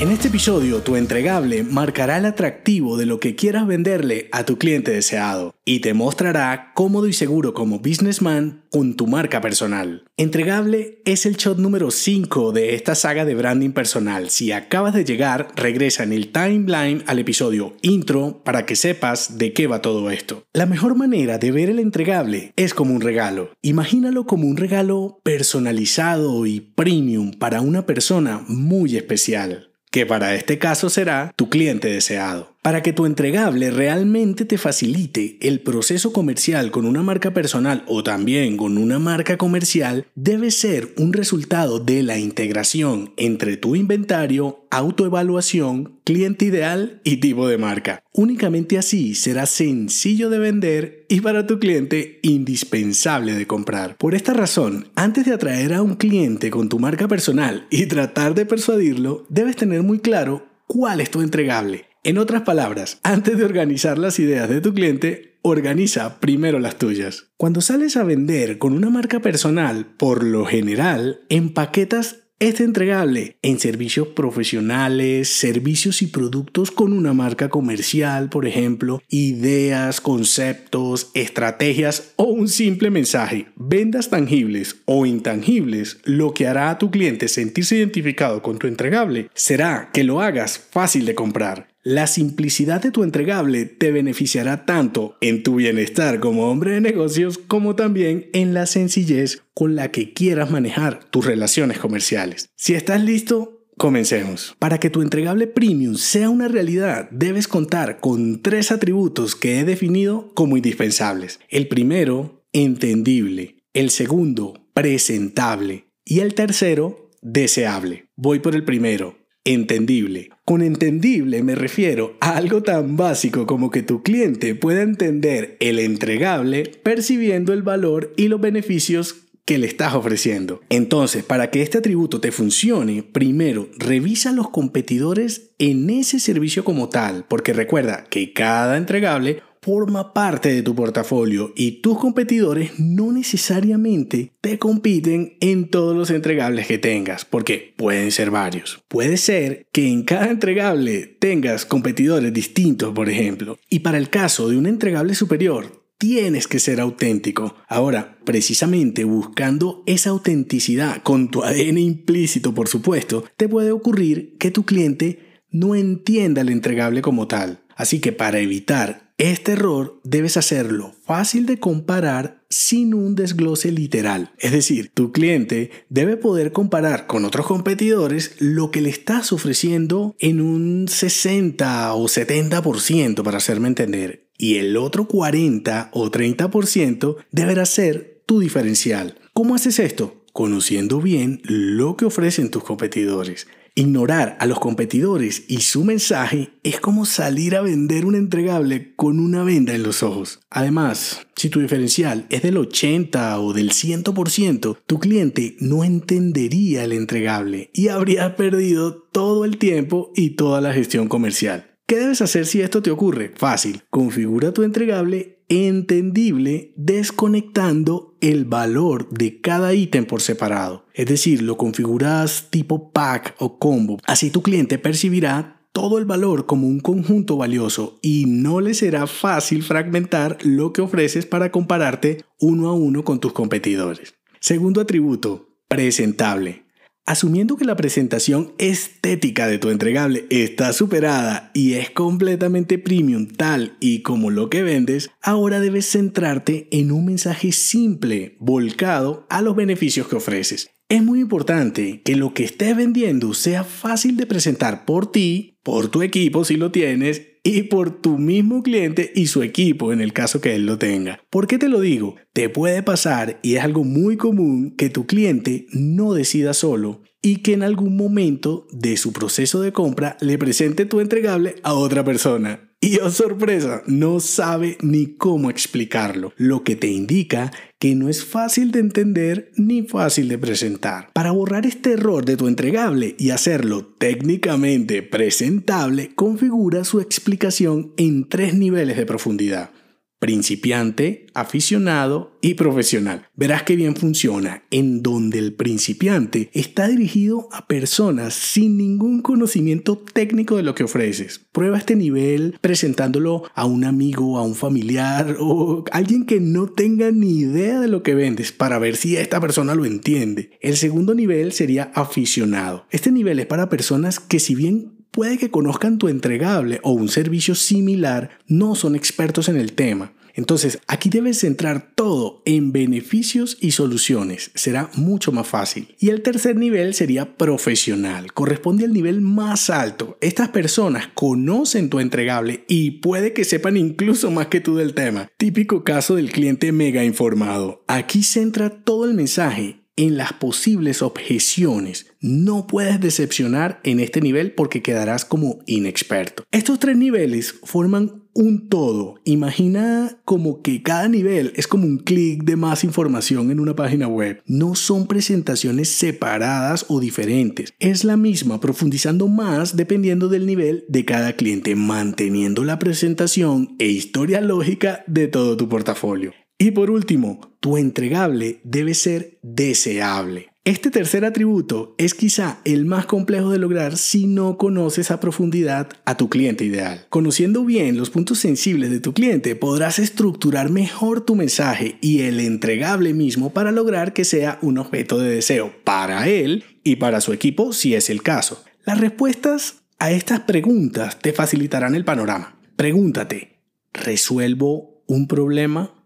En este episodio, tu entregable marcará el atractivo de lo que quieras venderle a tu cliente deseado y te mostrará cómodo y seguro como businessman con tu marca personal. Entregable es el shot número 5 de esta saga de branding personal. Si acabas de llegar, regresa en el timeline al episodio intro para que sepas de qué va todo esto. La mejor manera de ver el entregable es como un regalo. Imagínalo como un regalo personalizado y premium para una persona muy especial que para este caso será tu cliente deseado. Para que tu entregable realmente te facilite el proceso comercial con una marca personal o también con una marca comercial, debe ser un resultado de la integración entre tu inventario, autoevaluación, cliente ideal y tipo de marca. Únicamente así será sencillo de vender y para tu cliente indispensable de comprar. Por esta razón, antes de atraer a un cliente con tu marca personal y tratar de persuadirlo, debes tener muy claro cuál es tu entregable en otras palabras, antes de organizar las ideas de tu cliente, organiza primero las tuyas. Cuando sales a vender con una marca personal, por lo general, empaquetas este entregable en servicios profesionales, servicios y productos con una marca comercial, por ejemplo, ideas, conceptos, estrategias o un simple mensaje. Vendas tangibles o intangibles, lo que hará a tu cliente sentirse identificado con tu entregable será que lo hagas fácil de comprar. La simplicidad de tu entregable te beneficiará tanto en tu bienestar como hombre de negocios como también en la sencillez con la que quieras manejar tus relaciones comerciales. Si estás listo, comencemos. Para que tu entregable premium sea una realidad, debes contar con tres atributos que he definido como indispensables. El primero, entendible. El segundo, presentable. Y el tercero, deseable. Voy por el primero, entendible. Con entendible me refiero a algo tan básico como que tu cliente pueda entender el entregable percibiendo el valor y los beneficios que le estás ofreciendo. Entonces, para que este atributo te funcione, primero revisa los competidores en ese servicio como tal, porque recuerda que cada entregable forma parte de tu portafolio y tus competidores no necesariamente te compiten en todos los entregables que tengas, porque pueden ser varios. Puede ser que en cada entregable tengas competidores distintos, por ejemplo, y para el caso de un entregable superior, tienes que ser auténtico. Ahora, precisamente buscando esa autenticidad con tu ADN implícito, por supuesto, te puede ocurrir que tu cliente no entienda el entregable como tal. Así que para evitar este error debes hacerlo fácil de comparar sin un desglose literal. Es decir, tu cliente debe poder comparar con otros competidores lo que le estás ofreciendo en un 60 o 70% para hacerme entender. Y el otro 40 o 30% deberá ser tu diferencial. ¿Cómo haces esto? Conociendo bien lo que ofrecen tus competidores. Ignorar a los competidores y su mensaje es como salir a vender un entregable con una venda en los ojos. Además, si tu diferencial es del 80 o del 100%, tu cliente no entendería el entregable y habría perdido todo el tiempo y toda la gestión comercial. ¿Qué debes hacer si esto te ocurre? Fácil. Configura tu entregable entendible desconectando el valor de cada ítem por separado. Es decir, lo configuras tipo pack o combo. Así tu cliente percibirá todo el valor como un conjunto valioso y no le será fácil fragmentar lo que ofreces para compararte uno a uno con tus competidores. Segundo atributo, presentable. Asumiendo que la presentación estética de tu entregable está superada y es completamente premium tal y como lo que vendes, ahora debes centrarte en un mensaje simple, volcado a los beneficios que ofreces. Es muy importante que lo que estés vendiendo sea fácil de presentar por ti, por tu equipo si lo tienes y por tu mismo cliente y su equipo en el caso que él lo tenga. ¿Por qué te lo digo? Te puede pasar y es algo muy común que tu cliente no decida solo y que en algún momento de su proceso de compra le presente tu entregable a otra persona. Y oh sorpresa, no sabe ni cómo explicarlo, lo que te indica que no es fácil de entender ni fácil de presentar. Para borrar este error de tu entregable y hacerlo técnicamente presentable, configura su explicación en tres niveles de profundidad principiante, aficionado y profesional. Verás que bien funciona, en donde el principiante está dirigido a personas sin ningún conocimiento técnico de lo que ofreces. Prueba este nivel presentándolo a un amigo, a un familiar o alguien que no tenga ni idea de lo que vendes para ver si esta persona lo entiende. El segundo nivel sería aficionado. Este nivel es para personas que si bien puede que conozcan tu entregable o un servicio similar, no son expertos en el tema. Entonces, aquí debes centrar todo en beneficios y soluciones. Será mucho más fácil. Y el tercer nivel sería profesional. Corresponde al nivel más alto. Estas personas conocen tu entregable y puede que sepan incluso más que tú del tema. Típico caso del cliente mega informado. Aquí centra todo el mensaje en las posibles objeciones. No puedes decepcionar en este nivel porque quedarás como inexperto. Estos tres niveles forman un todo. Imagina como que cada nivel es como un clic de más información en una página web. No son presentaciones separadas o diferentes. Es la misma, profundizando más dependiendo del nivel de cada cliente, manteniendo la presentación e historia lógica de todo tu portafolio. Y por último, tu entregable debe ser deseable. Este tercer atributo es quizá el más complejo de lograr si no conoces a profundidad a tu cliente ideal. Conociendo bien los puntos sensibles de tu cliente, podrás estructurar mejor tu mensaje y el entregable mismo para lograr que sea un objeto de deseo para él y para su equipo si es el caso. Las respuestas a estas preguntas te facilitarán el panorama. Pregúntate, ¿resuelvo un problema?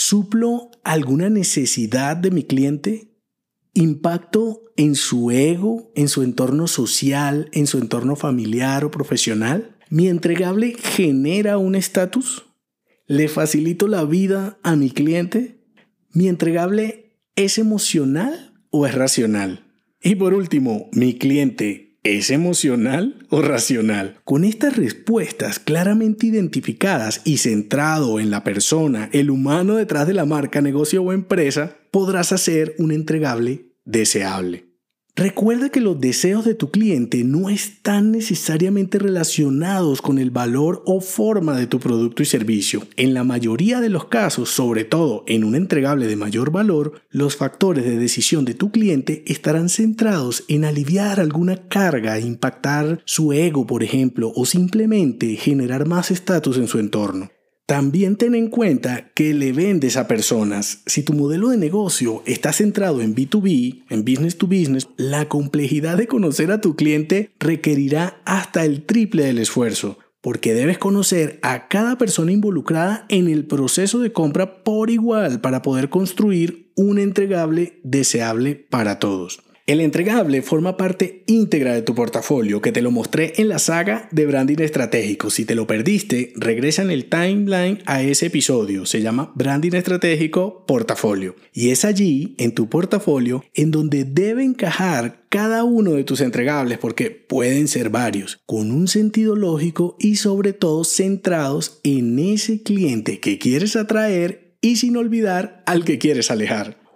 ¿Suplo alguna necesidad de mi cliente? ¿Impacto en su ego, en su entorno social, en su entorno familiar o profesional? ¿Mi entregable genera un estatus? ¿Le facilito la vida a mi cliente? ¿Mi entregable es emocional o es racional? Y por último, ¿mi cliente ¿Es emocional o racional? Con estas respuestas claramente identificadas y centrado en la persona, el humano detrás de la marca, negocio o empresa, podrás hacer un entregable deseable. Recuerda que los deseos de tu cliente no están necesariamente relacionados con el valor o forma de tu producto y servicio. En la mayoría de los casos, sobre todo en un entregable de mayor valor, los factores de decisión de tu cliente estarán centrados en aliviar alguna carga, impactar su ego, por ejemplo, o simplemente generar más estatus en su entorno. También ten en cuenta que le vendes a personas. Si tu modelo de negocio está centrado en B2B, en business to business, la complejidad de conocer a tu cliente requerirá hasta el triple del esfuerzo, porque debes conocer a cada persona involucrada en el proceso de compra por igual para poder construir un entregable deseable para todos. El entregable forma parte íntegra de tu portafolio, que te lo mostré en la saga de branding estratégico. Si te lo perdiste, regresa en el timeline a ese episodio. Se llama Branding Estratégico Portafolio. Y es allí, en tu portafolio, en donde debe encajar cada uno de tus entregables, porque pueden ser varios, con un sentido lógico y sobre todo centrados en ese cliente que quieres atraer y sin olvidar al que quieres alejar.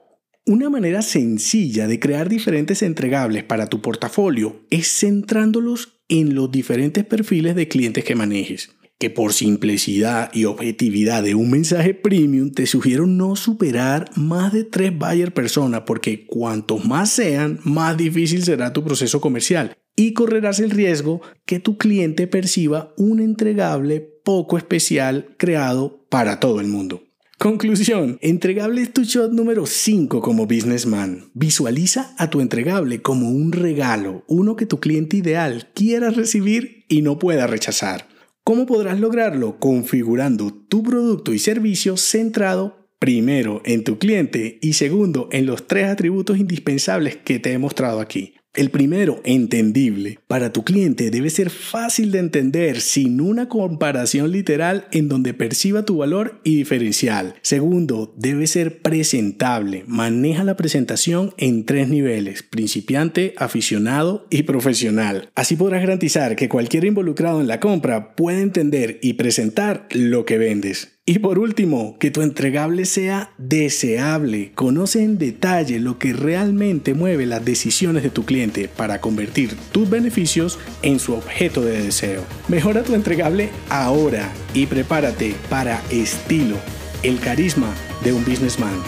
Una manera sencilla de crear diferentes entregables para tu portafolio es centrándolos en los diferentes perfiles de clientes que manejes, que por simplicidad y objetividad de un mensaje premium te sugiero no superar más de tres buyer personas porque cuantos más sean, más difícil será tu proceso comercial y correrás el riesgo que tu cliente perciba un entregable poco especial creado para todo el mundo. Conclusión, entregable tu shot número 5 como businessman. Visualiza a tu entregable como un regalo, uno que tu cliente ideal quiera recibir y no pueda rechazar. ¿Cómo podrás lograrlo? Configurando tu producto y servicio centrado primero en tu cliente y segundo en los tres atributos indispensables que te he mostrado aquí. El primero, entendible. Para tu cliente debe ser fácil de entender sin una comparación literal en donde perciba tu valor y diferencial. Segundo, debe ser presentable. Maneja la presentación en tres niveles, principiante, aficionado y profesional. Así podrás garantizar que cualquier involucrado en la compra puede entender y presentar lo que vendes. Y por último, que tu entregable sea deseable. Conoce en detalle lo que realmente mueve las decisiones de tu cliente para convertir tus beneficios en su objeto de deseo. Mejora tu entregable ahora y prepárate para estilo, el carisma de un businessman.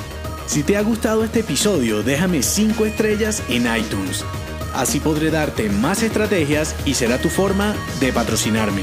Si te ha gustado este episodio, déjame 5 estrellas en iTunes. Así podré darte más estrategias y será tu forma de patrocinarme.